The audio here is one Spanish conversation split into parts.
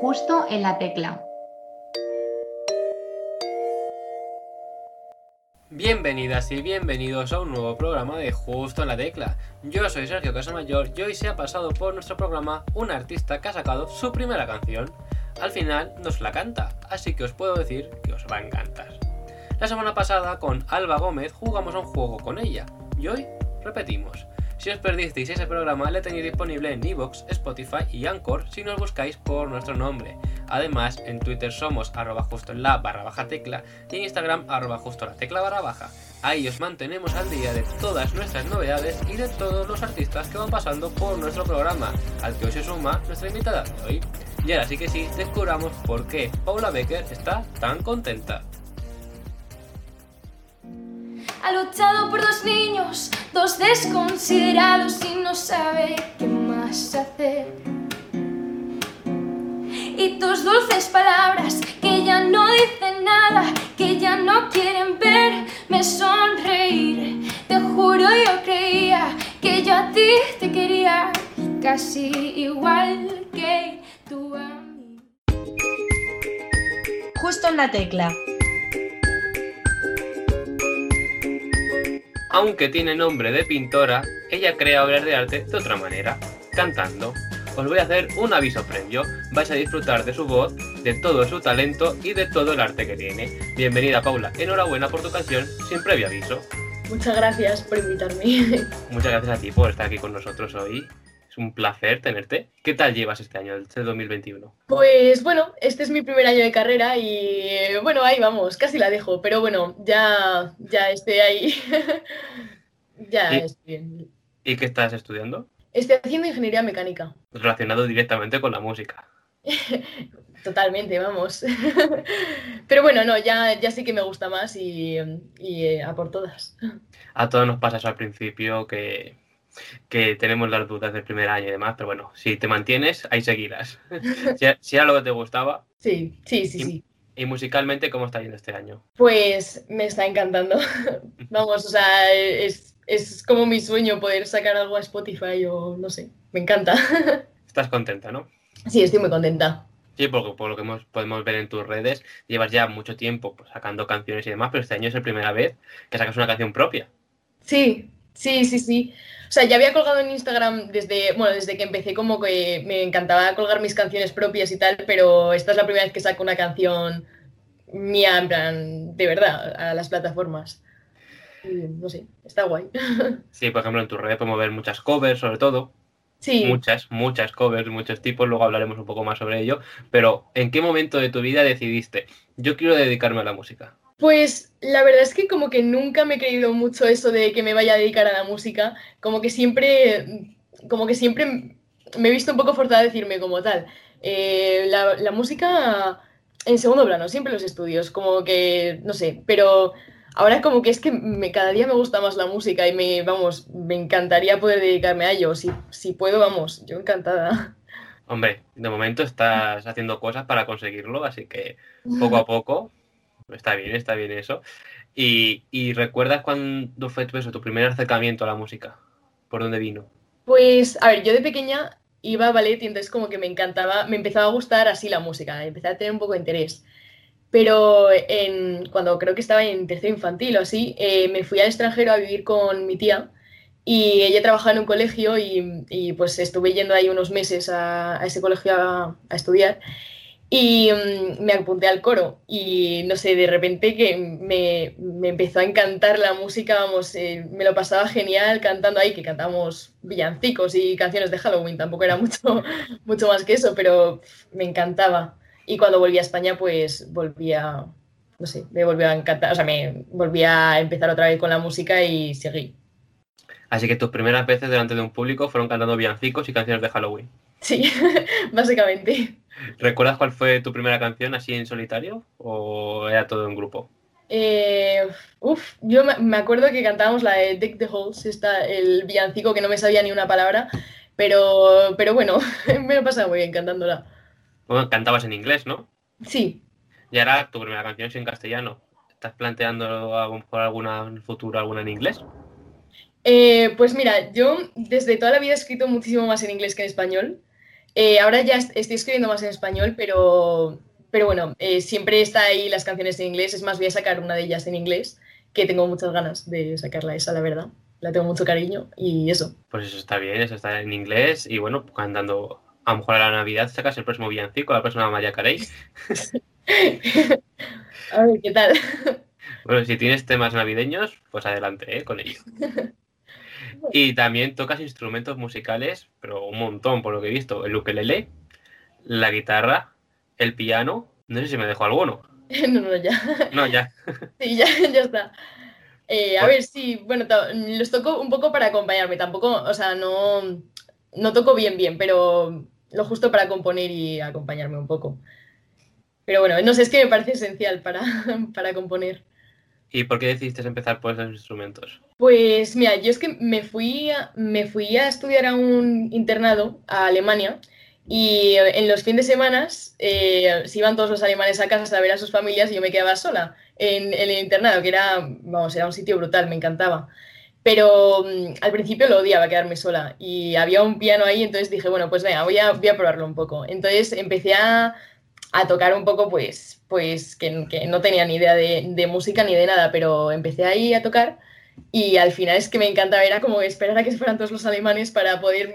justo en la tecla. Bienvenidas y bienvenidos a un nuevo programa de Justo en la Tecla. Yo soy Sergio Casamayor y hoy se ha pasado por nuestro programa un artista que ha sacado su primera canción. Al final nos la canta, así que os puedo decir que os va a encantar. La semana pasada con Alba Gómez jugamos un juego con ella y hoy repetimos. Si os perdisteis ese programa, le tenéis disponible en Evox, Spotify y Anchor si nos buscáis por nuestro nombre. Además, en Twitter somos arroba justo en la barra baja tecla y en Instagram arroba justo la tecla barra baja. Ahí os mantenemos al día de todas nuestras novedades y de todos los artistas que van pasando por nuestro programa, al que hoy se suma nuestra invitada de hoy. Y ahora sí que sí, descubramos por qué Paula Becker está tan contenta ha luchado por dos niños, dos desconsiderados y no sabe qué más hacer. Y tus dulces palabras que ya no dicen nada, que ya no quieren verme sonreír. Te juro yo creía que yo a ti te quería casi igual que tú a mí. Justo en la tecla. Aunque tiene nombre de pintora, ella crea obras de arte de otra manera, cantando. Os voy a hacer un aviso previo. Vais a disfrutar de su voz, de todo su talento y de todo el arte que tiene. Bienvenida Paula, enhorabuena por tu canción sin previo aviso. Muchas gracias por invitarme. Muchas gracias a ti por estar aquí con nosotros hoy un placer tenerte. ¿Qué tal llevas este año, este 2021? Pues bueno, este es mi primer año de carrera y bueno, ahí vamos, casi la dejo, pero bueno, ya, ya estoy ahí. ya estoy bien. ¿Y qué estás estudiando? Estoy haciendo ingeniería mecánica. Relacionado directamente con la música. Totalmente, vamos. Pero bueno, no, ya, ya sí que me gusta más y, y eh, a por todas. A todos nos pasa eso al principio que que tenemos las dudas del primer año y demás, pero bueno, si te mantienes, ahí seguirás. si, era lo que te gustaba. Sí, sí, sí, sí. ¿Y musicalmente cómo está yendo este año? Pues me está encantando. Vamos, o sea, es, es como mi sueño poder sacar algo a Spotify o no sé, me encanta. Estás contenta, ¿no? Sí, estoy muy contenta. Sí, porque por lo que podemos ver en tus redes, llevas ya mucho tiempo pues, sacando canciones y demás, pero este año es la primera vez que sacas una canción propia. Sí, sí, sí, sí. O sea, ya había colgado en Instagram desde, bueno, desde que empecé como que me encantaba colgar mis canciones propias y tal, pero esta es la primera vez que saco una canción mía, en plan, de verdad, a las plataformas. no sé, está guay. Sí, por ejemplo, en tu red podemos ver muchas covers, sobre todo. Sí. Muchas, muchas covers, muchos tipos, luego hablaremos un poco más sobre ello. Pero, ¿en qué momento de tu vida decidiste, yo quiero dedicarme a la música? Pues la verdad es que como que nunca me he creído mucho eso de que me vaya a dedicar a la música, como que siempre, como que siempre me he visto un poco forzada a decirme como tal. Eh, la, música en segundo plano, siempre los estudios, como que, no sé, pero ahora como que es que me, cada día me gusta más la música y me, vamos, me encantaría poder dedicarme a ello. Si, si puedo, vamos, yo encantada. Hombre, de momento estás haciendo cosas para conseguirlo, así que poco a poco Está bien, está bien eso. Y, recuerdas cuándo fue tu, eso, tu primer acercamiento a la música? ¿Por dónde vino? Pues, a ver, yo de pequeña iba a ballet y entonces como que me encantaba, me empezaba a gustar así la música, empecé a tener un poco de interés. Pero en, cuando creo que estaba en tercero infantil o así, eh, me fui al extranjero a vivir con mi tía y ella trabajaba en un colegio y, pues estuve yendo ahí unos meses a, ese colegio a estudiar y mm, me apunté al coro y no sé, de repente que me, empezó a encantar la música, vamos, eh, me lo pasaba genial cantando ahí, que cantamos villancicos y canciones de Halloween, tampoco era mucho, mucho más que eso, pero me encantaba. Y cuando volví a España, pues volví a, no sé, me volvió a encantar, o sea, me volví a empezar otra vez con la música y seguí. Así que tus primeras veces delante de un público fueron cantando villancicos y canciones de Halloween. Sí, básicamente. ¿Recuerdas cuál fue tu primera canción así en solitario o era todo en grupo? Eh, uf, yo me acuerdo que cantábamos la de Dick the Holes, está el villancico que no me sabía ni una palabra, pero, pero bueno, me lo pasaba muy bien cantándola. Bueno, cantabas en inglés, ¿no? Sí. Y ahora tu primera canción es en castellano. ¿Estás planteando por alguna en el futuro alguna en inglés? Eh, pues mira, yo desde toda la vida he escrito muchísimo más en inglés que en español. Eh, ahora ya estoy escribiendo más en español, pero, pero bueno, eh, siempre está ahí las canciones en inglés. Es más, voy a sacar una de ellas en inglés, que tengo muchas ganas de sacarla esa, la verdad. La tengo mucho cariño y eso. Pues eso está bien, eso está en inglés y bueno, andando a lo mejor a la Navidad sacas el próximo villancico, la próxima María Carey. a ver, ¿qué tal? Bueno, si tienes temas navideños, pues adelante ¿eh? con ello. Y también tocas instrumentos musicales, pero un montón por lo que he visto. El ukelele, la guitarra, el piano. No sé si me dejo alguno. no, no, ya. No, ya. sí, ya, ya está. Eh, a ver, sí, bueno, los toco un poco para acompañarme. Tampoco, o sea, no, no toco bien, bien, pero lo justo para componer y acompañarme un poco. Pero bueno, no sé, es que me parece esencial para, para componer. ¿Y por qué decidiste empezar por esos instrumentos? Pues mira, yo es que me fui, a, me fui a estudiar a un internado a Alemania y en los fines de semana eh, se iban todos los alemanes a casa a ver a sus familias y yo me quedaba sola en, el internado, que era, vamos, era un sitio brutal, me encantaba. Pero mm, al principio lo odiaba quedarme sola y había un piano ahí, entonces dije, bueno, pues venga, voy a, voy a probarlo un poco. Entonces empecé a, a tocar un poco, pues, pues que, no tenía ni idea de, música ni de nada, pero empecé ahí a tocar y al final es que me encantaba, era como esperar a que fueran todos los alemanes para poder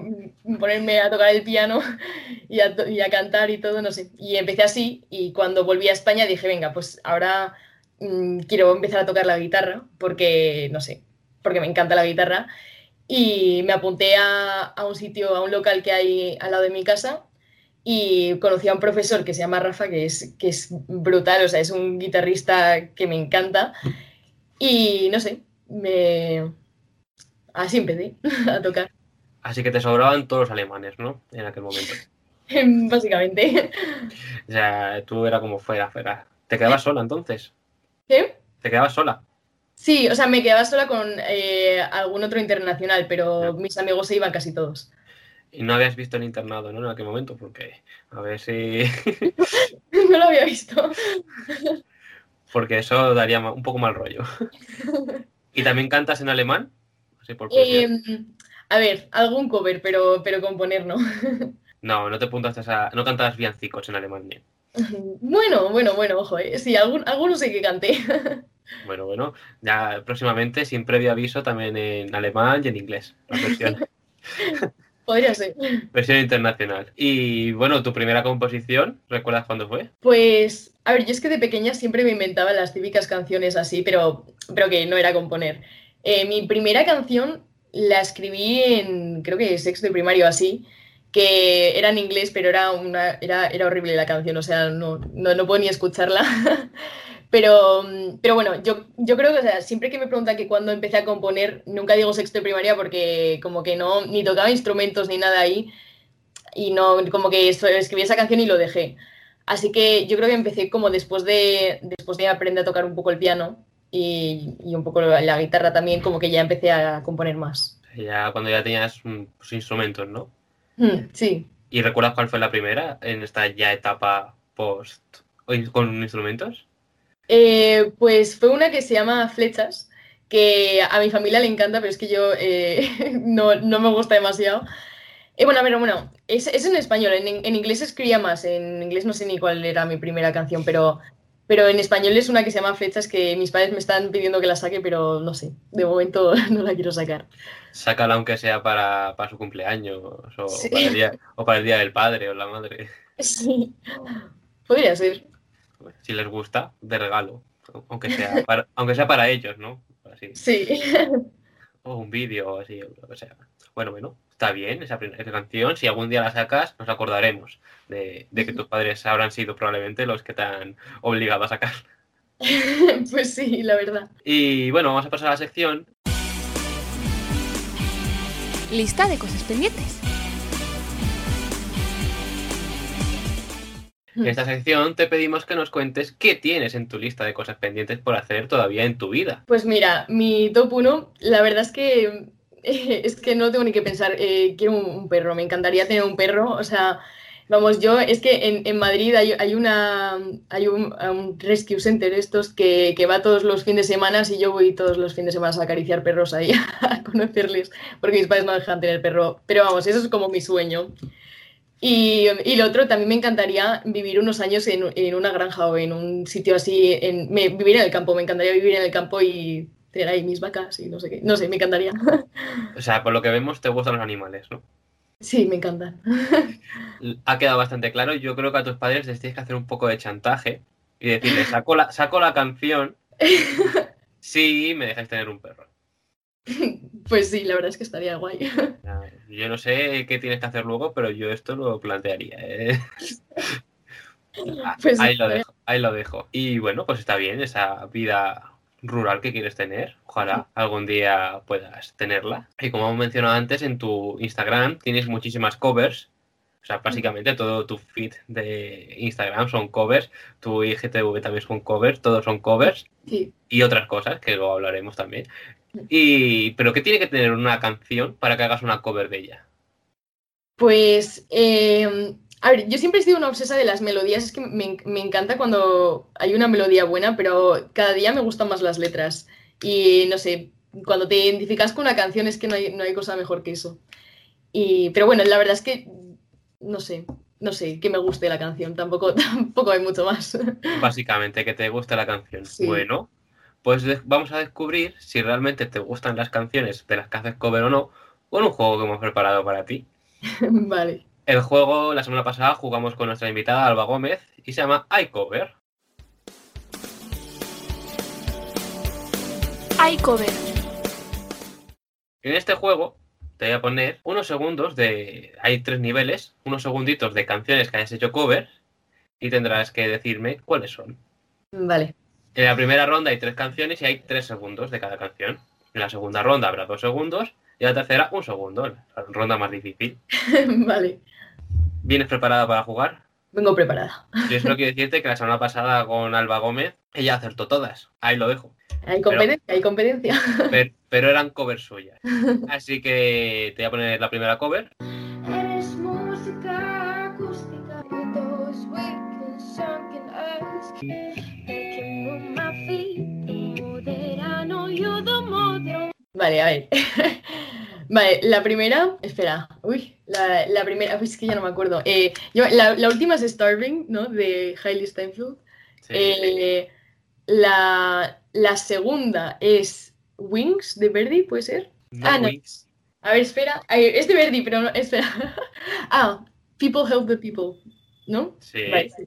ponerme a tocar el piano y a, cantar y todo, no sé. Y empecé así y cuando volví a España dije, venga, pues ahora mmm, quiero empezar a tocar la guitarra porque, no sé, porque me encanta la guitarra. Y me apunté a, a un sitio, a un local que hay al lado de mi casa y conocí a un profesor que se llama Rafa, que es, que es brutal, o sea, es un guitarrista que me encanta. Y no sé, me... así empecé a tocar. Así que te sobraban todos los alemanes, ¿no? En aquel momento. Básicamente. O sea, tú era como fuera, fuera. ¿Te quedabas sola entonces? ¿Qué? ¿Te quedabas sola? Sí, o sea, me quedaba sola con eh, algún otro internacional, pero no. mis amigos se iban casi todos. Y no habías visto el internado, ¿no? En aquel momento, porque a ver si. no lo había visto. porque eso daría un poco mal rollo. ¿Y también cantas en alemán? Por eh, a ver, algún cover, pero, pero componer no. no, no te apuntaste a. No cantabas villancicos en alemán bien. Bueno, bueno, bueno, ojo, ¿eh? sí, algún, algunos sí que canté. Bueno, bueno, ya próximamente, sin previo aviso, también en alemán y en inglés, la. Podría ser. Versión internacional. Y bueno, tu primera composición, ¿recuerdas cuándo fue? Pues, a ver, yo es que de pequeña siempre me inventaba las típicas canciones así, pero, pero que no era componer. Eh, mi primera canción la escribí en, creo que sexto de primario así, que era en inglés, pero era, una, era, era horrible la canción, o sea, no, no, no puedo ni escucharla. Pero, pero bueno, yo, yo creo que o sea, siempre que me preguntan que cuando empecé a componer, nunca digo sexto de primaria porque como que no, ni tocaba instrumentos ni nada ahí y no, como que escribí esa canción y lo dejé. Así que yo creo que empecé como después de, después de aprender a tocar un poco el piano y, y un poco la guitarra también, como que ya empecé a componer más. Ya cuando ya tenías pues, instrumentos, ¿no? Mm, sí. ¿Y recuerdas cuál fue la primera en esta ya etapa post con instrumentos? Eh, pues fue una que se llama Flechas, que a mi familia le encanta, pero es que yo eh, no, no, me gusta demasiado. Eh, bueno, a ver, bueno, es, es en español, en, en, inglés escribía más, en inglés no sé ni cuál era mi primera canción, pero, pero en español es una que se llama Flechas que mis padres me están pidiendo que la saque, pero no sé, de momento no la quiero sacar. Sácala aunque sea para, para su cumpleaños o, sí. para el día, o para el día del padre o la madre. Sí, podría ser si les gusta, de regalo. Aunque sea para, aunque sea para ellos, ¿no? Así. Sí. O un vídeo o así, o lo que sea. Bueno, bueno, está bien esa, esa, canción. Si algún día la sacas, nos acordaremos de, de, que tus padres habrán sido probablemente los que te han obligado a sacar. pues sí, la verdad. Y bueno, vamos a pasar a la sección. Lista de cosas pendientes. En esta sección te pedimos que nos cuentes qué tienes en tu lista de cosas pendientes por hacer todavía en tu vida. Pues mira, mi top 1, la verdad es que es que no tengo ni que pensar, eh, quiero un, un, perro, me encantaría tener un perro, o sea, vamos, yo es que en, en Madrid hay, hay, una hay un, un, rescue center estos que, que, va todos los fines de semana y yo voy todos los fines de semana a acariciar perros ahí, a conocerles, porque mis padres no dejan tener perro, pero vamos, eso es como mi sueño. Y, y lo otro, también me encantaría vivir unos años en, en una granja o en un sitio así, en, me- vivir en el campo, me encantaría vivir en el campo y tener ahí mis vacas y no sé qué, no sé, me encantaría. O sea, por lo que vemos, te gustan los animales, ¿no? Sí, me encantan. Ha quedado bastante claro. Yo creo que a tus padres les tienes que hacer un poco de chantaje y decirles, saco la, saco la canción si me dejáis tener un perro. Pues sí, la verdad es que estaría guay. Yo no sé qué tienes que hacer luego, pero yo esto lo plantearía. ¿eh? Pues ahí lo dejo, ahí lo dejo. Y bueno, pues está bien esa vida rural que quieres tener. Ojalá algún día puedas tenerla. Y como hemos mencionado antes, en tu Instagram tienes muchísimas covers. O sea, básicamente todo tu feed de Instagram son covers. Tu IGTV también son covers. Todos son covers. Sí. Y otras cosas que luego hablaremos también. Y, pero ¿qué tiene que tener una canción para que hagas una cover de ella? Pues, eh, a ver, yo siempre he sido una obsesa de las melodías, es que me, me encanta cuando hay una melodía buena, pero cada día me gustan más las letras. Y no sé, cuando te identificas con una canción es que no hay, no hay cosa mejor que eso. Y, pero bueno, la verdad es que, no sé, no sé, que me guste la canción, tampoco, tampoco hay mucho más. Básicamente, que te guste la canción. Sí. Bueno, pues vamos a descubrir si realmente te gustan las canciones de las que haces cover o no, con un juego que hemos preparado para ti. Vale. El juego, la semana pasada jugamos con nuestra invitada Alba Gómez y se llama iCover. iCover. En este juego te voy a poner unos segundos de... Hay tres niveles, unos segunditos de canciones que hayas hecho cover y tendrás que decirme cuáles son. Vale. En la primera ronda hay tres canciones y hay tres segundos de cada canción. En la segunda ronda habrá dos segundos y en la tercera un segundo. La ronda más difícil. Vale. ¿Vienes preparada para jugar? Vengo preparada. Yo solo quiero decirte que la semana pasada con Alba Gómez ella acertó todas. Ahí lo dejo. Hay competencia, hay competencia. Pero, pero eran covers suyas. Así que te voy a poner la primera cover. Eres música acústica, Vale, a ver. Vale, la primera. Espera. Uy, la, la primera. Uy, es que ya no me acuerdo. Eh, yo, la, la última es Starving, ¿no? De Hailey Steinfeld. Sí. Eh, la, la segunda es Wings de Verdi, ¿puede ser? No ah, no. Wings. A ver, espera. Es de Verdi, pero no. Espera. ah, People Help the People, ¿no? Sí. Vale, sí.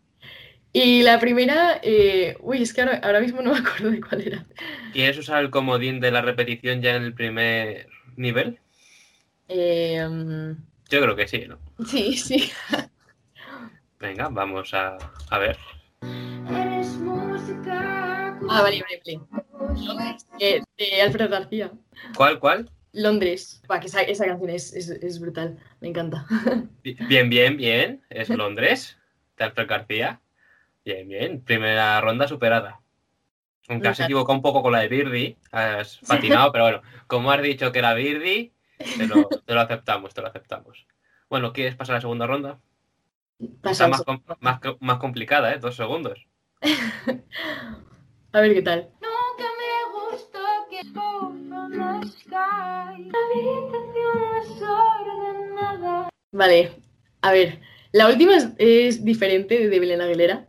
Y la primera. eh, uy, es que ahora, ahora mismo no me acuerdo de cuál era. ¿Quieres usar el comodín de la repetición ya en el primer nivel? Eh, mm, Yo creo que sí, ¿no? sí, sí. Venga, vamos a, a ver. Eres música acústica. Ah, vale, vale, vale. Eh, de Alfredo García. ¿Cuál, cuál? Londres. Va, que esa, esa canción es, es, es brutal. Me encanta. Bien, bien, bien. Es Londres, de Alfred García. Bien, bien. Primera ronda superada. Aunque has equivocado un poco con la de Birdi, has patinado, pero bueno, como has dicho que era Birdi, te lo, te lo aceptamos, te lo aceptamos. Bueno, ¿quieres pasar a la segunda ronda? Pasamos. más, com- más, co- más complicada, ¿eh? Dos segundos. A ver qué tal. Nunca me gustó que fall from the sky. La habitación es ordenada. Vale. A ver. La última es, es diferente de Belén Aguilera.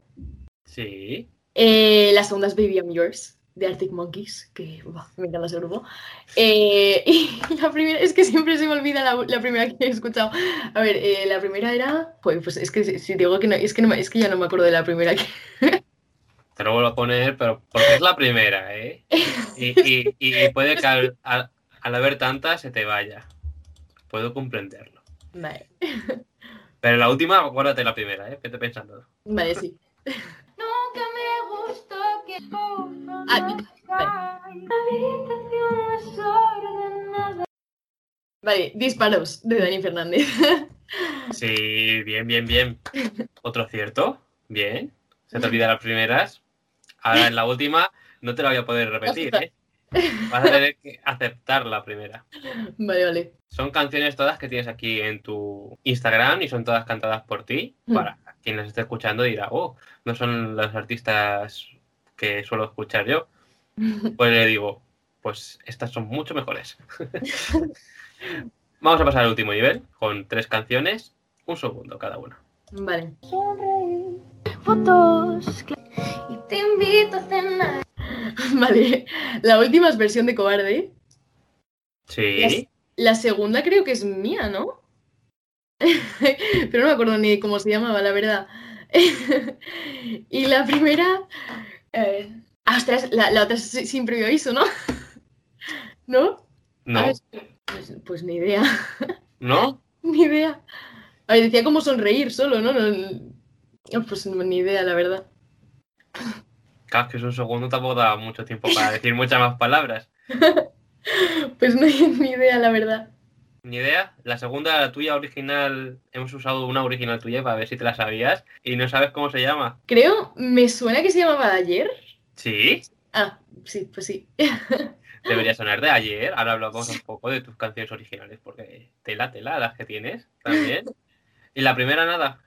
Sí. Eh, la segunda es Baby I'm Yours de Arctic Monkeys, que me encanta ese grupo. Eh, y la primera, es que siempre se me olvida la, la primera que he escuchado. A ver, eh, la primera era. Joder, pues es que si si digo que no, es que, no es que ya no me acuerdo de la primera que. Te lo vuelvo a poner, pero porque es la primera, ¿eh? Y, y- y puede que al, al- al haber tantas se te vaya. Puedo comprenderlo. Vale, Pero la última, acuérdate la primera, ¿eh? Vete pensando. vale, sí. Ordenada. Vale, disparos de Dani Fernández. Sí, bien, bien, bien. Otro cierto. Bien. Se te olvidan las primeras. Ahora en la última no te la voy a poder repetir, ¿eh? Vas a tener que aceptar la primera. Vale, vale. Son canciones todas que tienes aquí en tu Instagram y son todas cantadas por ti. Mm. Para quien las esté escuchando dirá, oh, no son los artistas que suelo escuchar yo. Pues le digo, pues estas son mucho mejores. Vamos a pasar al último nivel con tres canciones un segundo cada una. Vale. Fotos y te invito a cenar. Vale. La última es versión de cobarde. Sí. La segunda creo que es mía, ¿no? Pero no me acuerdo ni cómo se llamaba, la verdad. y la primera. Eh, ah, ostras, la, la otra es sin previo aviso, ¿no? ¿No? No. Es- pues, pues ni idea. ¿No? Ni idea. A ver, decía como sonreír solo, ¿no? pues ni idea, la verdad. Claro, que es un segundo tampoco da mucho tiempo para decir muchas más palabras. Pues no hay ni idea, la verdad. Ni idea. La segunda, la tuya original, hemos usado una original tuya para ver si te la sabías y no sabes cómo se llama. Creo, me suena que se llamaba de ayer. Sí, Ah, sí, pues sí. debería sonar de ayer. Ahora hablamos un poco de tus canciones originales porque tela, tela, las que tienes también. Y la primera, nada,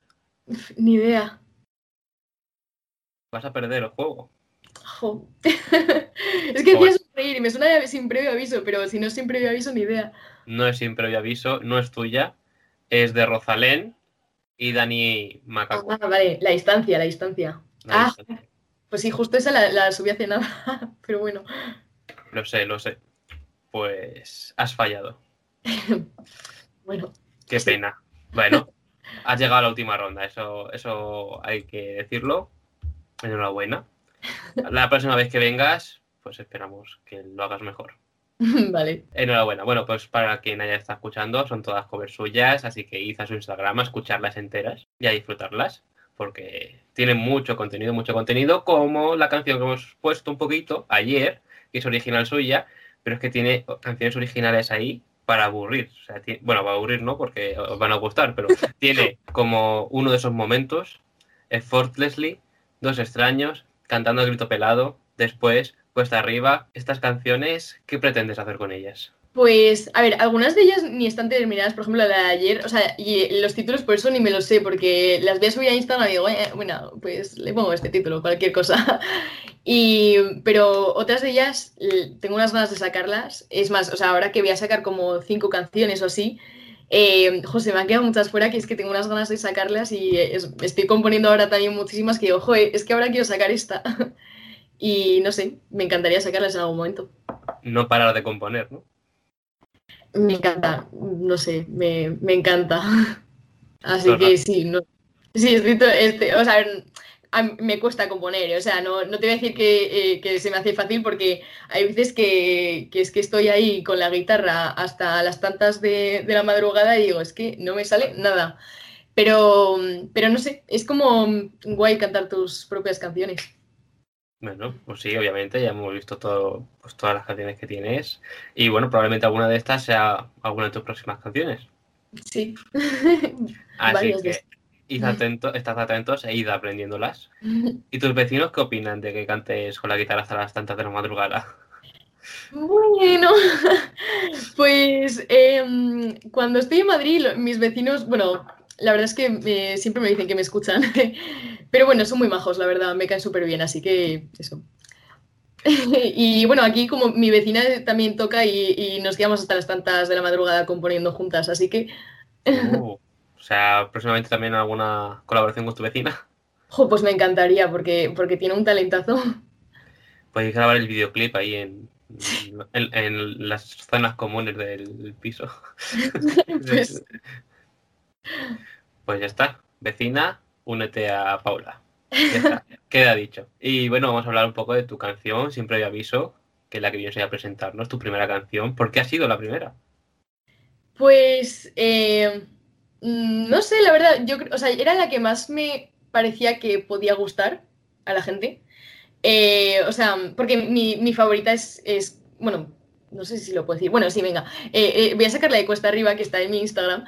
Ni idea. vas a perder el juego. Jo. es que Joder. decía sonreír y me suena sin previo aviso, pero si no es sin previo aviso, ni idea. No es sin previo aviso, no es tuya, es de Rosalén y Dani Macaco. Ah, vale, la distancia, la distancia. La ah. distancia. Pues sí, justo esa la, la subí hace nada, pero bueno. Lo sé, lo sé. Pues has fallado. Bueno, Qué Sí. pena. Bueno, has llegado a la última ronda, eso, eso hay que decirlo. Enhorabuena. La próxima vez que vengas, pues esperamos que lo hagas mejor. vale. Enhorabuena. Bueno, pues para quien haya estado escuchando, son todas covers suyas, así que id a su Instagram a escucharlas enteras y a disfrutarlas, porque tienen mucho contenido, mucho contenido, como la canción que hemos puesto un poquito ayer, que es original suya, pero es que tiene canciones originales ahí para aburrir. O sea, bueno, para aburrir no, porque os van a gustar, pero tiene como uno de esos momentos, effortlessly, dos extraños, cantando a grito pelado, después, cuesta arriba. Estas canciones, ¿qué pretendes hacer con ellas? Pues, a ver, algunas de ellas ni están terminadas, por ejemplo, la de ayer, o sea, y los títulos por eso ni me los sé, porque las voy a subir a Instagram y digo, "Eh, bueno, pues le pongo este título, cualquier cosa. Y, pero otras de ellas, tengo unas ganas de sacarlas. Es más, o sea, ahora que voy a sacar como cinco canciones o así, eh, José, me han quedado muchas fuera, que es que tengo unas ganas de sacarlas y es- estoy componiendo ahora también muchísimas que digo, joder, es que ahora quiero sacar esta. Y no sé, me encantaría sacarlas en algún momento. No parar de componer, ¿no? Me encanta, no sé, me, me encanta. Así Todo que rato. sí, no. Sí, estoy to- este, o sea, me cuesta componer, o sea, no, no te voy a decir que, eh, que se me hace fácil porque hay veces que, que es que estoy ahí con la guitarra hasta las tantas de, de la madrugada y digo, es que no me sale nada. Pero, pero no sé, es como guay cantar tus propias canciones. Bueno, pues sí, obviamente, ya hemos visto todo, pues todas las canciones que tienes. Y bueno, probablemente alguna de estas sea alguna de tus próximas canciones. Sí. Así que id atento, estad atentos e id aprendiéndolas. ¿Y tus vecinos qué opinan de que cantes con la guitarra hasta las tantas de la madrugada? Bueno, pues em, cuando estoy en Madrid, mis vecinos, bueno, la verdad es que siempre me dicen que me escuchan, pero bueno, son muy majos, la verdad, me caen súper bien, así que eso. Y bueno, aquí como mi vecina también toca y, y nos quedamos hasta las tantas de la madrugada componiendo juntas, así que, Uh, o sea, próximamente también alguna colaboración con tu vecina. jo, pues me encantaría porque, porque tiene un talentazo. Podéis grabar el videoclip ahí en, en, en las zonas comunes del piso. Pues, Pues ya está. Vecina, únete a Paula. Queda dicho. Y bueno, vamos a hablar un poco de tu canción, sin previo aviso, que es la que vienes a presentarnos, tu primera canción. ¿Por qué ha sido la primera? Pues, eh, mm, no sé, la verdad, yo o sea, era la que más me parecía que podía gustar a la gente. Eh, o sea, porque mi, favorita es, bueno, no sé si lo puedo decir. Bueno, sí, venga. Eh, voy a sacar la de Cuesta Arriba, que está en mi Instagram.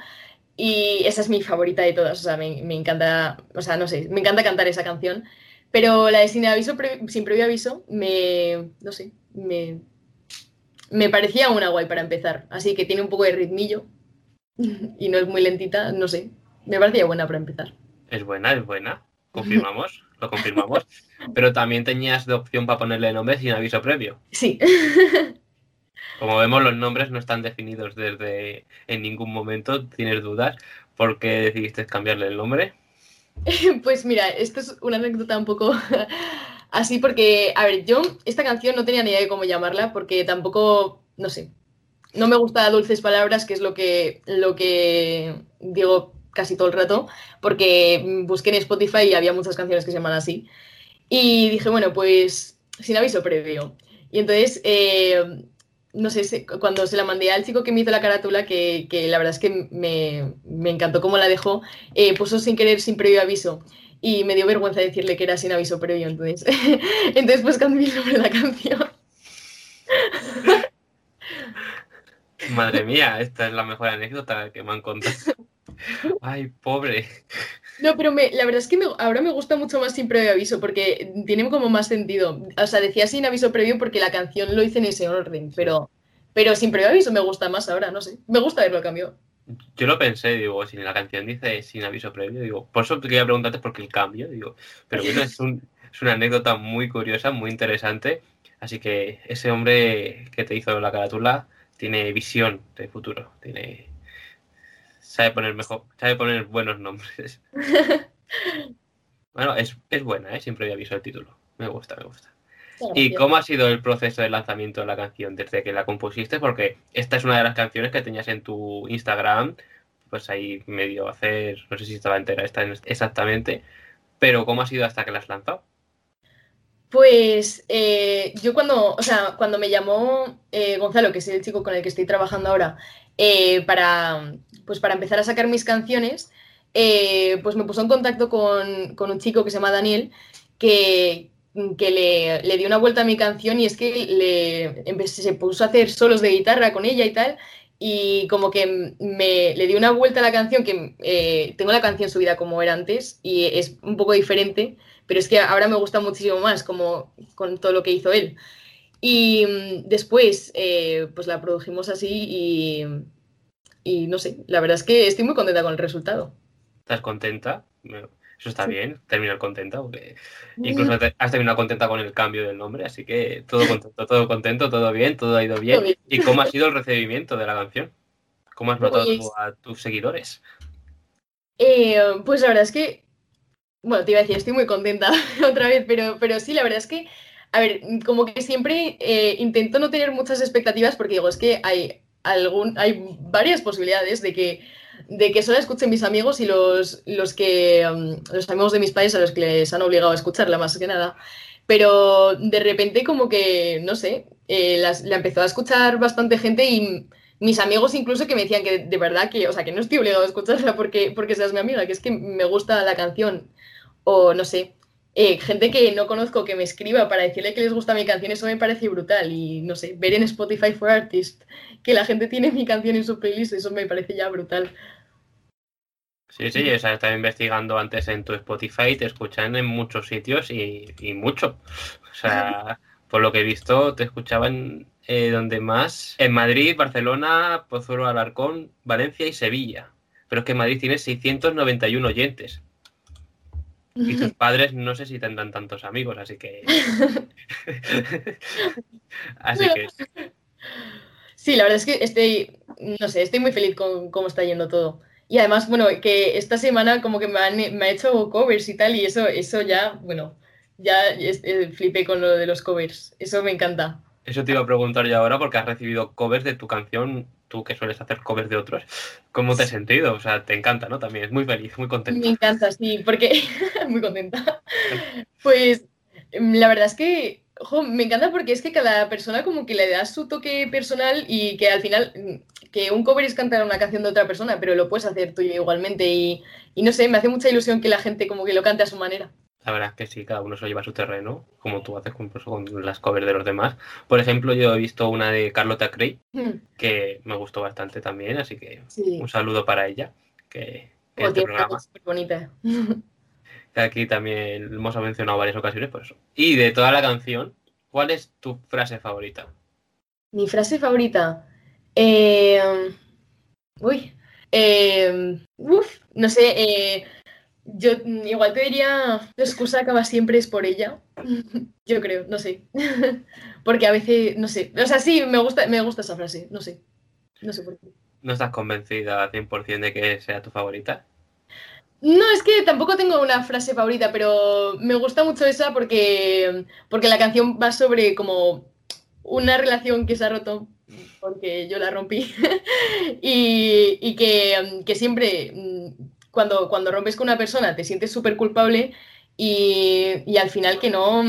Y esa es mi favorita de todas. O sea, me, me encanta, o sea, no sé, me encanta cantar esa canción. Pero la de Sin Aviso, pre- sin previo aviso, me, no sé, me, me parecía una guay para empezar. Así que tiene un poco de ritmillo y no es muy lentita, no sé. Me parecía buena para empezar. Es buena, es buena. Confirmamos, lo confirmamos. Pero también tenías de opción para ponerle nombre sin aviso previo. Sí, Como vemos, los nombres no están definidos desde en ningún momento, tienes dudas. ¿Por qué decidiste cambiarle el nombre? Pues mira, esto es una anécdota un poco así porque, a ver, yo esta canción no tenía ni idea de cómo llamarla porque tampoco, no sé, no me gusta Dulces Palabras, que es lo que, lo que digo casi todo el rato, porque busqué en Spotify y había muchas canciones que se llaman así. Y dije, bueno, pues sin aviso previo. Y entonces, eh, no sé, cuando se la mandé al chico que me hizo la carátula, que, que la verdad es que me, me encantó cómo la dejó, eh, puso sin querer, sin previo aviso. Y me dio vergüenza decirle que era sin aviso previo, entonces, entonces pues cambié el nombre de la canción. Madre mía, esta es la mejor anécdota que me han contado. Ay, pobre. No, pero me, la verdad es que me, ahora me gusta mucho más sin previo aviso porque tiene como más sentido. O sea, decía sin aviso previo porque la canción lo hice en ese orden, pero, pero sin previo aviso me gusta más ahora, no sé. Me gusta verlo cambio. Yo lo pensé, digo, si la canción dice sin aviso previo, digo, por eso te quería preguntarte por qué el cambio, digo, pero bueno, es, un, es una anécdota muy curiosa, muy interesante, así que ese hombre que te hizo la carátula tiene visión de futuro, tiene sabe poner mejor, sabe poner buenos nombres. bueno, es, es buena, ¿eh? siempre había visto el título. Me gusta, me gusta. ¿Y cómo ha sido el proceso de lanzamiento de la canción desde que la compusiste? Porque esta es una de las canciones que tenías en tu Instagram, pues ahí medio hacer, no sé si estaba entera esta exactamente, pero ¿cómo ha sido hasta que la has lanzado? Pues eh, yo cuando, o sea, cuando me llamó eh, Gonzalo, que es el chico con el que estoy trabajando ahora, eh, para, pues para empezar a sacar mis canciones, pues me puso en contacto con, con, un chico que se llama Daniel, que, que le, le, dio una vuelta a mi canción y es que le, se puso a hacer solos de guitarra con ella y tal, y como que me, le dio una vuelta a la canción, que tengo la canción subida como era antes y es un poco diferente pero es que ahora me gusta muchísimo más como con todo lo que hizo él. Y mm, después, eh, pues la produjimos así y, y, no sé, la verdad es que estoy muy contenta con el resultado. ¿Estás contenta? Eso está bien, terminar contenta, porque incluso has terminado contenta con el cambio del nombre, así que todo contento, todo contento, todo bien, todo ha ido bien. ¿Y cómo ha sido el recibimiento de la canción? ¿Cómo has notado pues a tus seguidores? Eh, pues la verdad es que bueno, te iba a decir, estoy muy contenta otra vez, pero, pero sí, la verdad es que, a ver, como que siempre eh, intento no tener muchas expectativas porque digo, es que hay, algún, hay varias posibilidades de que, de que solo escuchen mis amigos y los, los, que, um, los amigos de mis padres a los que les han obligado a escucharla más que nada. Pero de repente como que, no sé, eh, la empezó a escuchar bastante gente y mis amigos incluso que me decían que de verdad que, o sea, que no estoy obligado a escucharla porque, porque seas mi amiga, que es que me gusta la canción o no sé, eh, gente que no conozco que me escriba para decirle que les gusta mi canción, eso me parece brutal. Y no sé, ver en Spotify for Artists que la gente tiene mi canción en su playlist, eso me parece ya brutal. Sí, sí, o sea, estaba investigando antes en tu Spotify, te escuchan en muchos sitios y, mucho. O sea, por lo que he visto, te escuchaban eh, donde más, en Madrid, Barcelona, Pozuelo Alarcón, Valencia y Sevilla. Pero es que Madrid tiene 691 oyentes. Y tus padres no sé si tendrán tantos amigos, así que. así que. Sí, la verdad es que estoy, no sé, estoy muy feliz con cómo está yendo todo. Y además, bueno, que esta semana como que me, han, me ha hecho covers y tal, y eso, eso ya, bueno, ya eh, flipé con lo de los covers. Eso me encanta. Eso te iba a preguntar yo ahora porque has recibido covers de tu canción tú que sueles hacer covers de otros, ¿cómo te has sentido? O sea, te encanta, ¿no? También es muy feliz, muy contenta. Me encanta, sí, porque muy contenta. Pues mm, la verdad es que me encanta porque es que cada persona como que le da su toque personal y que al final, mm, que un cover es cantar una canción de otra persona, pero lo puedes hacer tú igualmente y, y no sé, me hace mucha ilusión que la gente como que lo cante a su manera. La verdad es que sí, cada uno se lo lleva a su terreno, como tú haces con, pues, con las covers de los demás. Por ejemplo, yo he visto una de Carlota Cray, hmm. que me gustó bastante también, así que un saludo para ella. Que, que este programa. bonita. Aquí también hemos mencionado varias ocasiones por eso. Y de toda la canción, ¿cuál es tu frase favorita? Mi frase favorita. Eh, uy. Eh, uf, no sé. Eh, yo igual te diría, la excusa acaba siempre es por ella. Yo creo, no sé. Porque a veces, no sé. O sea, sí, me gusta, me gusta esa frase, no sé. No sé por qué. ¿No estás convencida al 100% de que sea tu favorita? No, es que tampoco tengo una frase favorita, pero me gusta mucho esa porque, porque la canción va sobre como una relación que se ha roto porque yo la rompí y, y que, que, siempre cuando, cuando rompes con una persona te sientes súper culpable y, y, al final que no,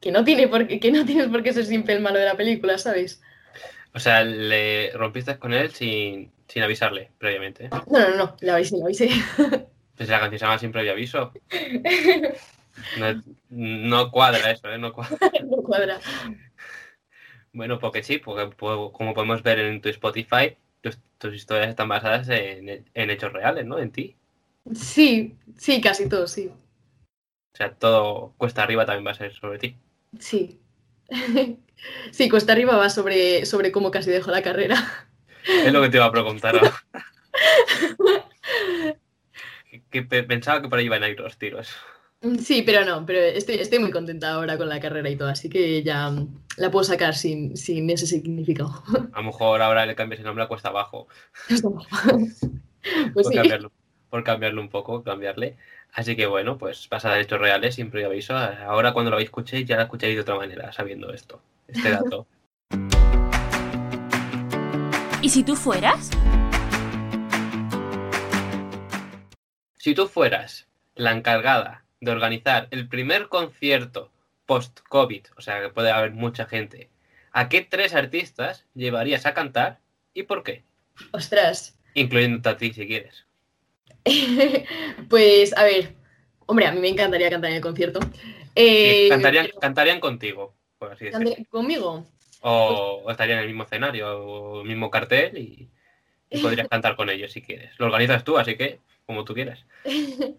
que no, tiene por que no tienes por qué ser siempre el malo de la película, ¿sabes? O sea, le rompiste con él sin, sin avisarle previamente. No, no, no, la avisé, la avisé. Pues la canción se llama sin previo aviso. No, no, cuadra eso, ¿eh? No cuadra. no cuadra. Bueno, porque sí, porque como podemos ver en tu Spotify, tus, tus historias están basadas en, en, hechos reales, ¿no? En ti. Sí, sí, casi todo, sí. O sea, todo cuesta arriba también va a ser sobre ti. Sí. sí, cuesta arriba va sobre, sobre cómo casi dejo la carrera. Es lo que te iba a preguntar. que pensaba que por ahí iban a ir los tiros. Sí, pero no, pero estoy, estoy muy contenta ahora con la carrera y todo, así que ya la puedo sacar sin, sin ese significado. A lo mejor ahora le cambies el nombre a Cuesta Abajo. pues por, sí. cambiarlo, por cambiarlo un poco, cambiarle. Así que bueno, pues pasa de hechos reales, siempre aviso. Ahora cuando lo escuchéis ya la escucharéis de otra manera, sabiendo esto, este dato. ¿Y si tú fueras? Si tú fueras la encargada de organizar el primer concierto post-COVID, o sea que puede haber mucha gente, ¿a qué tres artistas llevarías a cantar y por qué? Ostras. Incluyendo a ti si quieres. pues a ver, hombre, a mí me encantaría cantar en el concierto. Eh, cantarían, pero... cantarían contigo, por así decirlo. ¿Conmigo? O, o estarían en el mismo escenario o el mismo cartel y, y podrías cantar con ellos si quieres. Lo organizas tú, así que como tú quieras.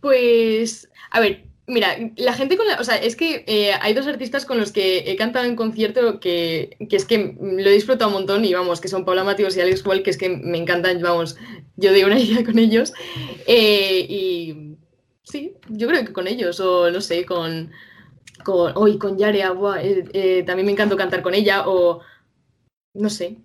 pues, a ver, mira, la gente con la. O sea, es que eh, hay dos artistas con los que he cantado en concierto que, que, es que lo he disfrutado un montón y vamos, que son Paula Matheus y Alex Wall, que es que me encantan, vamos, yo de una idea con ellos. Eh, y sí, yo creo que con ellos, o no sé, con. con hoy con Yarea, buah, eh, también me encanta cantar con ella, o. No sé.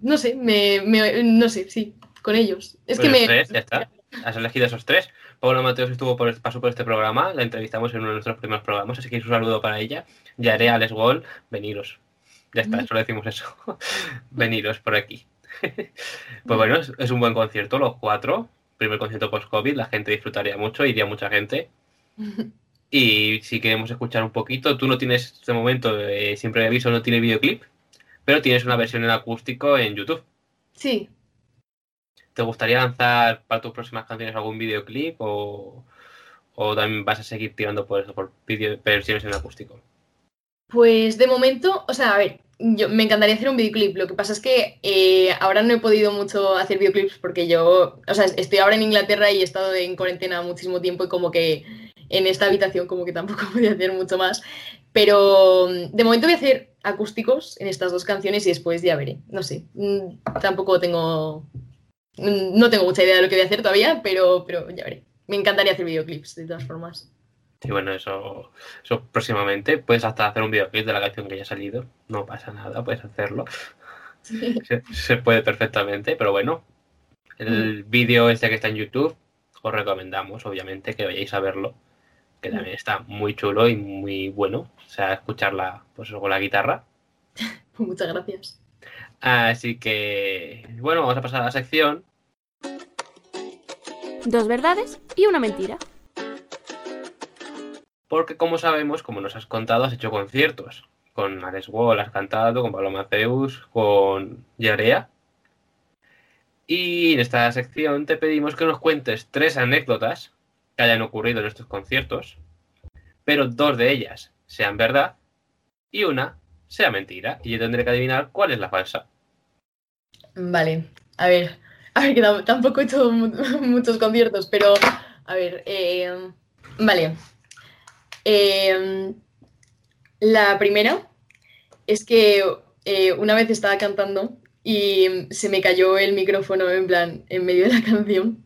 No sé, me, me no sé, sí, con ellos. Es pues que me. Tres, ya está. Has elegido esos tres. Paula Mateos estuvo por, pasó por este programa, la entrevistamos en uno de nuestros primeros programas, así que un saludo para ella. Yaré, Alex Wall, veniros. Ya está, solo decimos eso. veniros por aquí. pues bueno, es, es, un buen concierto, los cuatro. Primer concierto post-COVID, la gente disfrutaría mucho, iría mucha gente. Y si queremos escuchar un poquito, tú no tienes, de momento, eh, siempre aviso, no tiene videoclip, pero tienes una versión en acústico en YouTube. Sí, ¿Te gustaría lanzar para tus próximas canciones algún videoclip o, o también vas a seguir tirando por eso, por video, versiones en acústico? Pues de momento, o sea, a ver, yo me encantaría hacer un videoclip. Lo que pasa es que eh, ahora no he podido mucho hacer videoclips porque yo, o sea, estoy ahora en Inglaterra y he estado en cuarentena muchísimo tiempo y como que en esta habitación como que tampoco podía hacer mucho más. Pero de momento voy a hacer acústicos en estas dos canciones y después ya veré. No sé, tampoco tengo no tengo mucha idea de lo que voy a hacer todavía, pero, pero ya veré. Me encantaría hacer videoclips, de todas formas. Sí, bueno, eso, eso próximamente. Puedes hasta hacer un videoclip de la canción que ya ha salido. No pasa nada, puedes hacerlo. Sí. Se, se, puede perfectamente, pero bueno. El mm. vídeo este que está en YouTube, os recomendamos, obviamente, que vayáis a verlo. Que también está muy chulo y muy bueno. O sea, escucharla pues, con la guitarra. Muchas gracias. Así que, bueno, vamos a pasar a la sección. Dos verdades y una mentira. Porque como sabemos, como nos has contado, has hecho conciertos. Con Alex Wall has cantado, con Pablo Mateus, con Yarea. Y en esta sección te pedimos que nos cuentes tres anécdotas que hayan ocurrido en estos conciertos, pero dos de ellas sean verdad y una sea mentira. Y yo tendré que adivinar cuál es la falsa. Vale, a ver, a ver, que tampoco he hecho muchos conciertos, pero a ver, eh, vale. Eh, la primera es que eh, una vez estaba cantando y se me cayó el micrófono en plan en medio de la canción.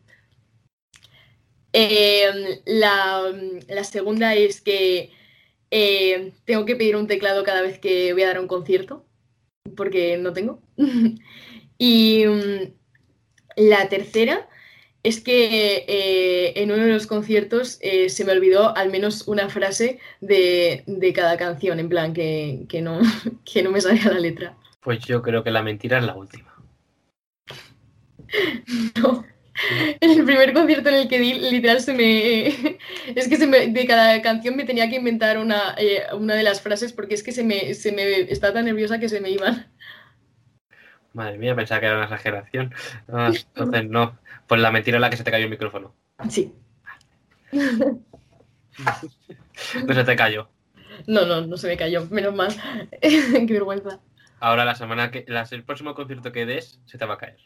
Eh, la, la, segunda es que tengo que pedir un teclado cada vez que voy a dar un concierto porque no tengo. Y mm, la tercera es que eh, en uno de los conciertos eh, se me olvidó al menos una frase de, de cada canción, en plan que, que no, que no me salía la letra. Pues yo creo que la mentira es la última. No. En el primer concierto en el que di, literal se me. Es que se me- de cada canción me tenía que inventar una, eh, una de las frases porque es que se me, se me estaba tan nerviosa que se me iban. Madre mía, pensaba que era una exageración. Ah, entonces no. Pues la mentira es la que se te cayó el micrófono. Sí. No se te cayó. No, no, no se me cayó, menos mal. Qué vergüenza. Ahora la semana que. las- el próximo concierto que des se te va a caer.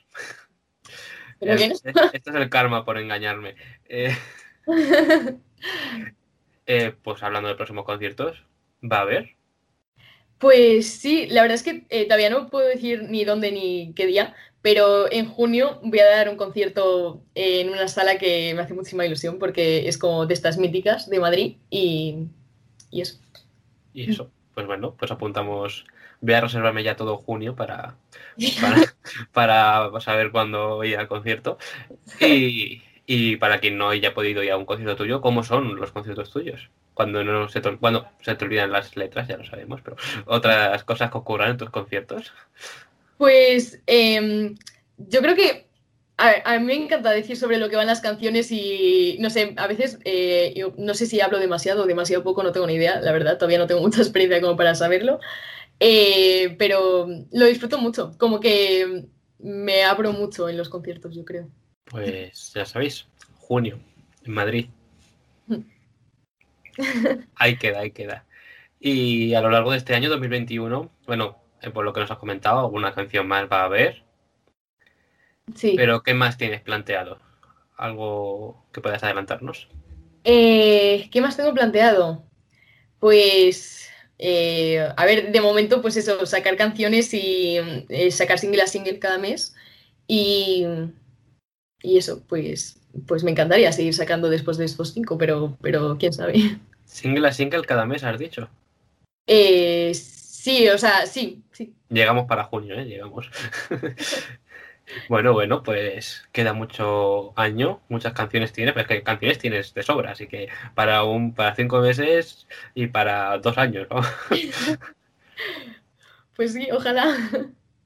¿Pero Es- es- Esto es el karma por engañarme. Eh, eh, pues hablando de próximos conciertos, ¿va a haber? Pues sí, la verdad es que eh, todavía no puedo decir ni dónde ni qué día, pero en junio voy a dar un concierto en una sala que me hace muchísima ilusión porque es como de estas míticas de Madrid y, y eso. Y eso, pues bueno, pues apuntamos. Voy a reservarme ya todo junio para, para, para saber cuándo ir al concierto. Y, y para quien no haya podido ir a un concierto tuyo, ¿cómo son los conciertos tuyos? Cuando no se te, cuando se te olvidan las letras, ya lo sabemos, pero otras cosas que ocurran en tus conciertos. Pues em, yo creo que a, a mí me encanta decir sobre lo que van las canciones y no sé, a veces eh, yo no sé si hablo demasiado o demasiado poco, no tengo ni idea, la verdad, todavía no tengo mucha experiencia como para saberlo, Eh, pero lo disfruto mucho, como que me abro mucho en los conciertos, yo creo. Pues ya sabéis, junio, en Madrid. Ahí queda, ahí queda. Y a lo largo de este año 2021, bueno, eh, por lo que nos has comentado, alguna canción más va a haber. Sí. Pero ¿qué más tienes planteado? ¿Algo que puedas adelantarnos? Eh, ¿qué más tengo planteado? Pues, eh, a ver, de momento, pues eso, sacar canciones y eh, sacar single a single cada mes. Y, y eso, pues, pues me encantaría seguir sacando después de estos cinco, pero, pero quién sabe. Single a single cada mes, has dicho. Eh, sí, o sea, sí, sí. Llegamos para junio, ¿eh? Llegamos. Bueno, bueno, pues queda mucho año, muchas canciones tienes, pero es que canciones tienes de sobra, así que para un, para cinco meses y para dos años, ¿no? Pues sí, ojalá.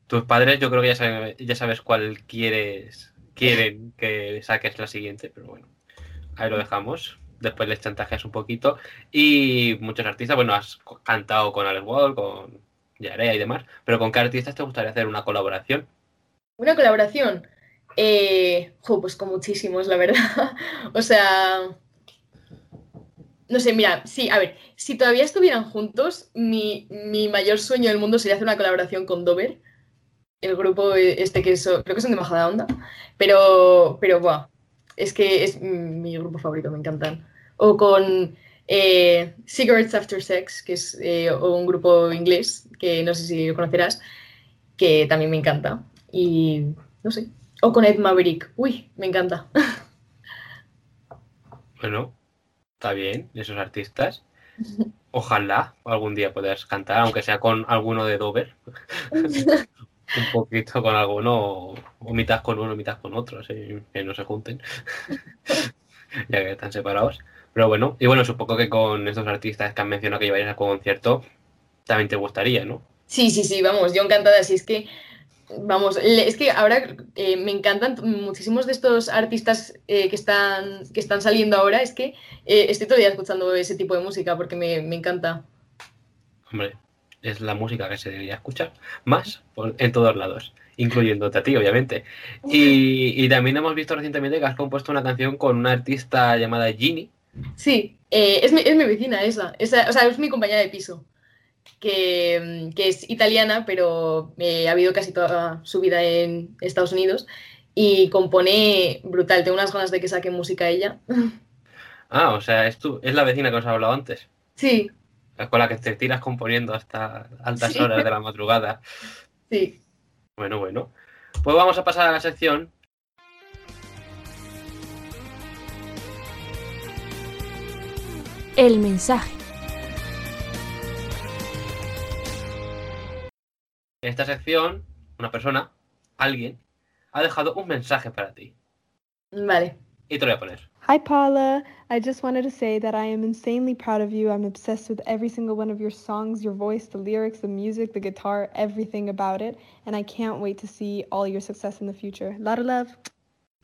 Tus padres yo creo que ya, saben- ya sabes cuál quieres, quieren que saques la siguiente, pero bueno, ahí lo dejamos. Después les chantajeas un poquito. Y muchos artistas, bueno, has cantado con Alex Wall, con Yarea y demás, pero ¿con qué artistas te gustaría hacer una colaboración? Una colaboración. Eh, pues con muchísimos, la verdad. O sea, no sé, mira, sí, a ver, si todavía estuvieran juntos, mi, mi mayor sueño del mundo sería hacer una colaboración con Dover, el grupo este que so- creo que son de Majada Onda, pero, pero, buah, es que es mi grupo favorito, me encantan. O con eh, Cigarettes After Sex, que es eh, un grupo inglés, que no sé si lo conocerás, que también me encanta. Y no sé. O con Ed Maverick. Uy, me encanta. Bueno, está bien, esos artistas. Ojalá algún día puedas cantar, aunque sea con alguno de Dover. Un poquito con alguno, o, mitad con uno, mitad con otro, así que no se junten. ya que están separados. Pero bueno, y bueno, supongo que con estos artistas que han mencionado que llevarías a concierto, también te gustaría, ¿no? Sí, sí, sí, vamos, yo encantada. Si es que, vamos, es que ahora eh, me encantan muchísimos de estos artistas eh, que, están, que están saliendo ahora. Es que eh, estoy día escuchando ese tipo de música porque me, me encanta. Hombre, es la música que se debería escuchar más por- en todos lados, incluyéndote a ti, obviamente. Y, y también hemos visto recientemente que has compuesto una canción con una artista llamada Ginny. Sí, eh, es, mi, es mi vecina esa. esa. O sea, es mi compañera de piso. Que, que es italiana, pero eh, ha habido casi toda su vida en Estados Unidos. Y compone brutal. Tengo unas ganas de que saque música ella. Ah, o sea, es tú, es la vecina que os he hablado antes. Sí, con la que te tiras componiendo hasta altas Sí. horas de la madrugada. sí. Bueno, bueno. Pues vamos a pasar a la sección. El mensaje. En esta sección, una persona, alguien, ha dejado un mensaje para ti. Vale. Y te lo voy a poner. Hi, Paula. I just wanted to say that I am insanely proud of you. I'm obsessed with every single one of your songs, your voice, the lyrics, the music, the guitar, everything about it. And I can't wait to see all your success in the future. Lot of love.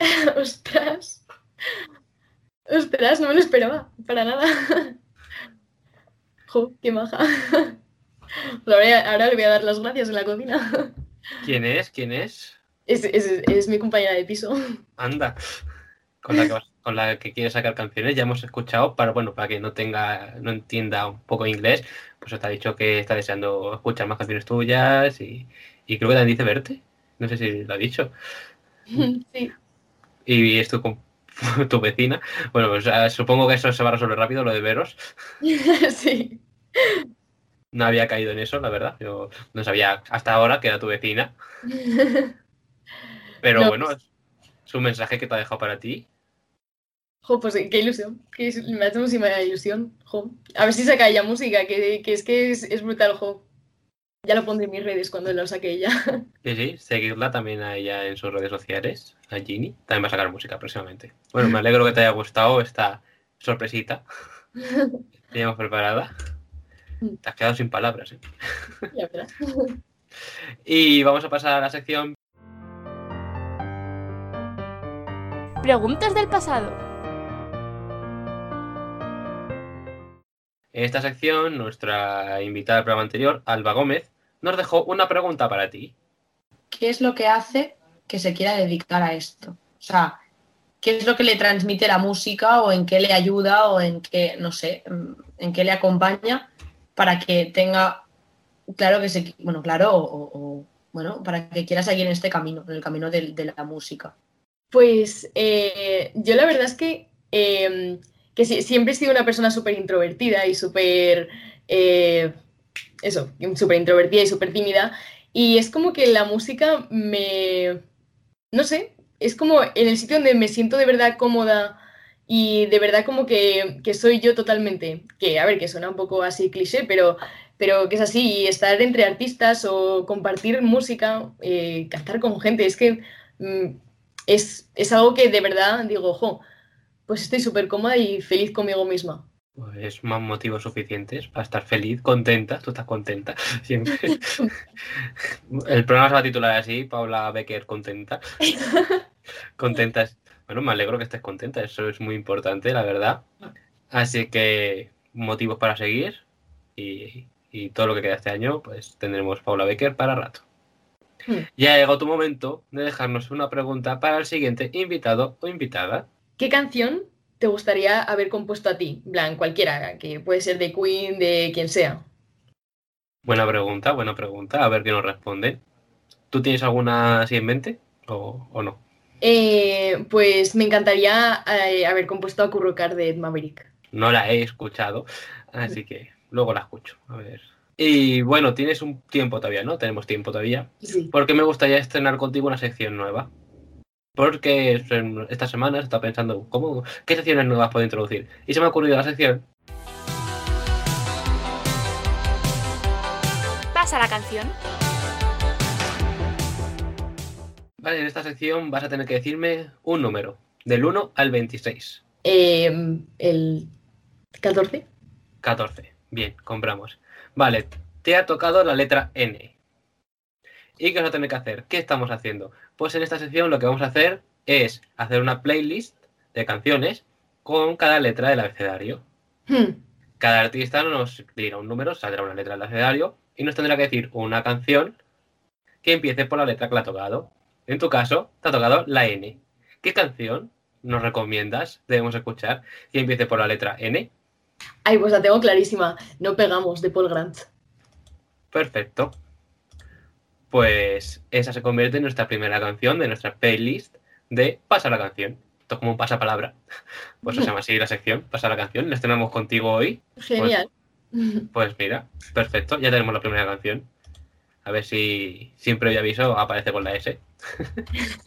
Ostras. Ostras, no me lo esperaba. Para nada. Jo, qué maja. Ahora, ahora le voy a dar las gracias en la cocina. ¿Quién es? ¿Quién es? Es, es, es mi compañera de piso. Anda. Con la, que vas- con la que quiere sacar canciones, ya hemos escuchado, para bueno, para que no tenga, no entienda un poco inglés, pues te ha dicho que está deseando escuchar más canciones tuyas y, y creo que también dice verte. No sé si lo ha dicho. Sí. Y es tu, tu vecina. Bueno, pues ah, supongo que eso se va a resolver rápido, lo de veros. Sí. No había caído en eso, la verdad. Yo no sabía hasta ahora que era tu vecina. Pero No, bueno, es, es un mensaje que te ha dejado para ti. Jo, pues qué ilusión. que es- me hace muchísima ilusión. Jo. A ver si saca ella música, que, que es que es, es brutal, jo. Ya lo pondré en mis redes cuando lo saque ella. Sí, sí, seguirla también a ella en sus redes sociales, a Ginny. También va a sacar música próximamente. Bueno, me alegro que te haya gustado esta sorpresita que teníamos preparada. Te has quedado sin palabras, ¿eh? Ya verás. Y vamos a pasar a la sección Preguntas del pasado. En esta sección, nuestra invitada del programa anterior, Alba Gómez, nos dejó una pregunta para ti. ¿Qué es lo que hace que se quiera dedicar a esto? O sea, ¿qué es lo que le transmite la música o en qué le ayuda o en qué, no sé, mm, en qué le acompaña para que tenga, claro que se, bueno, claro, o, bueno, para que quiera seguir en este camino, en el camino de, la música? Pues eh, yo la verdad es que, eh, que siempre he sido una persona súper introvertida y súper, eh, eso, súper introvertida y súper tímida. Y es como que la música me, no sé, es como en el sitio donde me siento de verdad cómoda y de verdad como que, que soy yo totalmente. Que, a ver, que suena un poco así cliché, pero, pero que es así. Y estar entre artistas o compartir música, eh, cantar con gente, es que... mm, es, es algo que de verdad digo, ojo, pues estoy súper cómoda y feliz conmigo misma. Pues más motivos suficientes para estar feliz, contenta. Tú estás contenta siempre. El programa se va a titular así, Paula Becker contenta. Contenta. es- Bueno, me alegro que estés contenta, eso es muy importante, la verdad. Así que motivos para seguir y, y todo lo que queda este año, pues tendremos Paula Becker para rato. Hmm. Ya llegó tu momento de dejarnos una pregunta para el siguiente invitado o invitada. ¿Qué canción te gustaría haber compuesto a ti? En plan, cualquiera, que puede ser de Queen, de quien sea. Buena pregunta, buena pregunta. A ver qué nos responde. ¿Tú tienes alguna así en mente o, o no? Eh, pues me encantaría eh, haber compuesto a Currocar de Ed Maverick. No la he escuchado, así que luego la escucho. A ver. Y bueno, tienes un tiempo todavía, ¿no? Tenemos tiempo todavía. Sí. Porque me gustaría estrenar contigo una sección nueva. Porque en- esta semana está pensando, ¿cómo, ¿qué secciones nuevas puedo introducir? Y se me ha ocurrido la sección. Pasa la canción. Vale, en esta sección vas a tener que decirme un número, del 1 al 26. Eh, el 14. 14. Bien, compramos. Vale, te ha tocado la letra N. ¿Y qué vas a tener que hacer? ¿Qué estamos haciendo? Pues en esta sección lo que vamos a hacer es hacer una playlist de canciones con cada letra del abecedario. Hmm. Cada artista nos dirá un número, saldrá una letra del abecedario y nos tendrá que decir una canción que empiece por la letra que le ha tocado. En tu caso, te ha tocado la N. ¿Qué canción nos recomiendas? Debemos escuchar que empiece por la letra N. Ay, pues la tengo clarísima. No pegamos de Paul Grant. Perfecto. Pues esa se convierte en nuestra primera canción de nuestra playlist de Pasa la canción. Esto es como un pasapalabra. Pues se llama así la sección, Pasa la canción. La estrenamos contigo hoy. Genial. Pues mira, perfecto. Ya tenemos la primera canción. A ver si sin previo aviso aparece con la S.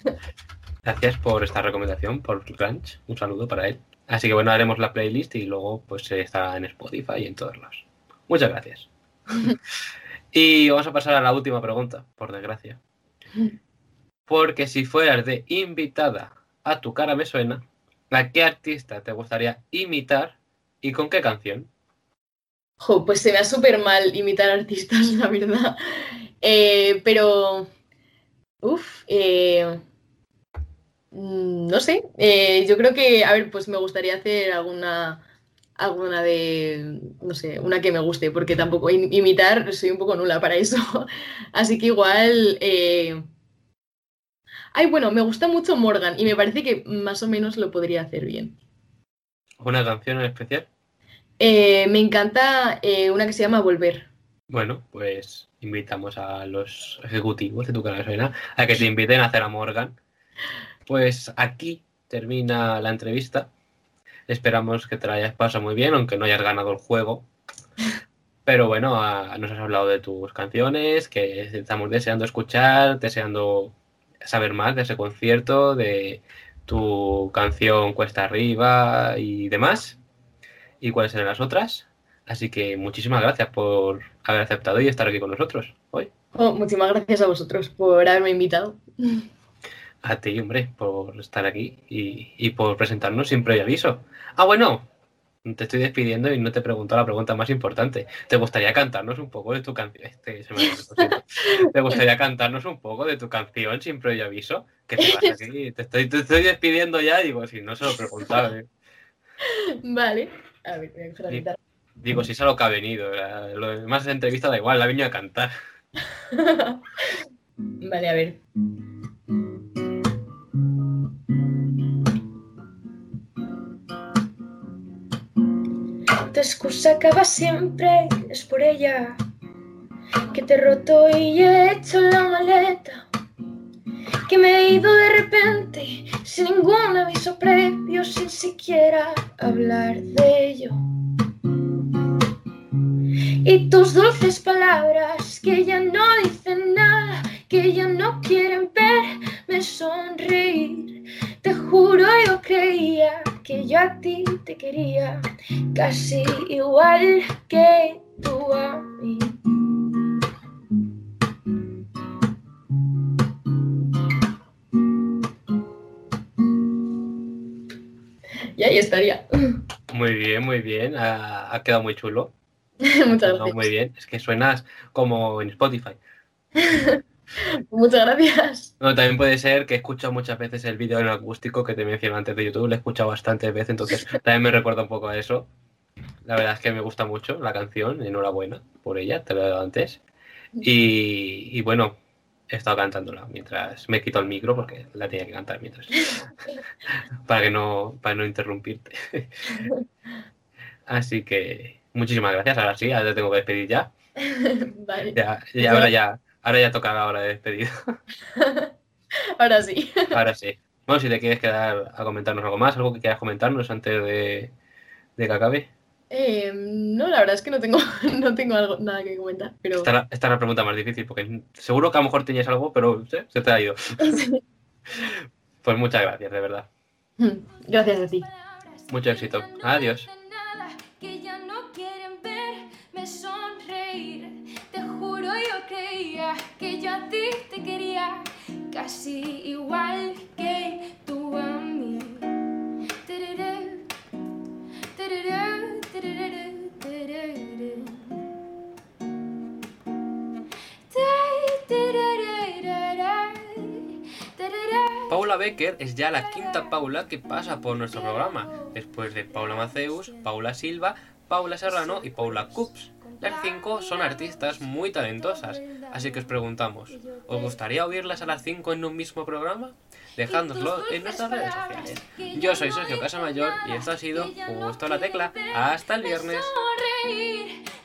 Gracias por esta recomendación, por Crunch. Un saludo para él. Así que bueno, haremos la playlist y luego pues estará en Spotify y en todos lados. Muchas gracias. Y vamos a pasar a la última pregunta, por desgracia. Porque si fueras de invitada a tu cara me suena, ¿a qué artista te gustaría imitar y con qué canción? Jo, pues se me da súper mal imitar artistas, la verdad. Eh, pero, uff, eh, mm, no sé. eh, yo creo que, a ver, pues me gustaría hacer alguna, alguna de, no sé, una que me guste, porque tampoco im- imitar soy un poco nula para eso. Así que igual, eh, ay, bueno, me gusta mucho Morgan y me parece que más o menos lo podría hacer bien. ¿Una canción en especial? Eh, me encanta eh, una que se llama Volver. Bueno, pues invitamos a los ejecutivos de tu cara me suena a que te inviten a hacer a Morgan. Pues aquí termina la entrevista. Esperamos que te la hayas pasado muy bien, aunque no hayas ganado el juego. Pero bueno, a- nos has hablado de tus canciones, que estamos deseando escuchar, deseando saber más de ese concierto, de tu canción Cuesta Arriba y demás. Y cuáles serán las otras. Así que muchísimas gracias por haber aceptado y estar aquí con nosotros hoy. Oh, muchísimas gracias a vosotros por haberme invitado. A ti, hombre, por estar aquí y, y por presentarnos sin previo aviso. Ah, bueno, te estoy despidiendo y no te he preguntado la pregunta más importante. ¿Te gustaría cantarnos un poco de tu canción? Este. ¿Te gustaría cantarnos un poco de tu canción sin previo aviso? Que te vas aquí, te estoy, te estoy despidiendo ya, digo, si no se lo preguntaba. eh. Vale. A ver, voy a la guitarra. Digo, si es a lo que ha venido. la- Lo demás de entrevista da igual, la ha venido a cantar. Vale, a ver. Tu excusa acaba siempre, es por ella que te he roto y he hecho la maleta. Que me he ido de repente, sin ningún aviso previo, sin siquiera hablar de ello. Y tus dulces palabras que ya no dicen nada, que ya no quieren verme sonreír. Te juro yo creía que yo a ti te quería, casi igual que tú a mí. Y ahí estaría. Muy bien, muy bien. Ha, ha quedado muy chulo. Muchas gracias. muy bien. Es que suenas como en Spotify. Muchas gracias. No, también puede ser que he escuchado muchas veces el vídeo en acústico que te mencioné antes de YouTube, lo he escuchado bastantes veces, entonces también me recuerda un poco a eso. La verdad es que me gusta mucho la canción, enhorabuena por ella, te lo he dado antes. Y, y bueno, he estado cantándola mientras me quito el micro porque la tenía que cantar mientras. para que no, para no interrumpirte. Así que muchísimas gracias. Ahora sí, ahora te tengo que despedir ya. Vale, Ya, ya ahora ya, ahora ya toca la hora de despedir. ahora sí. Ahora sí. Bueno, si te quieres quedar a comentarnos algo más, algo que quieras comentarnos antes de, de que acabe. Eh, no, la verdad es que no tengo, no tengo algo, nada que comentar, pero Esta, es la pregunta más difícil, porque seguro que a lo mejor tenías algo, pero ¿sí? se te ha ido. Pues muchas gracias, de verdad. gracias a ti. Mucho éxito. Adiós. Creía que yo a ti te quería casi igual que tú a mí. Paula Becker es ya la quinta Paula que pasa por nuestro programa, después de Paula Maceus, Paula Silva, Paula Serrano y Paula Cups. Las cinco son artistas muy talentosas, así que os preguntamos, ¿os gustaría oírlas a las 5 en un mismo programa? Dejándoslo en nuestras redes sociales. Yo soy Sergio Casamayor y esto ha sido Justo la Tecla. Hasta el viernes.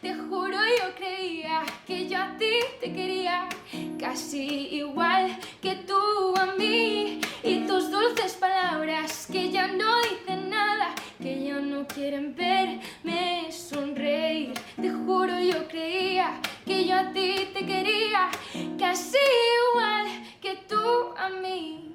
Te juro yo creía que yo a ti te quería casi igual que tú a mí y tus dulces palabras que ya no dicen nada que ya no quieren verme sonreír. Te juro yo creía que yo a ti te quería, casi igual que tú a mí.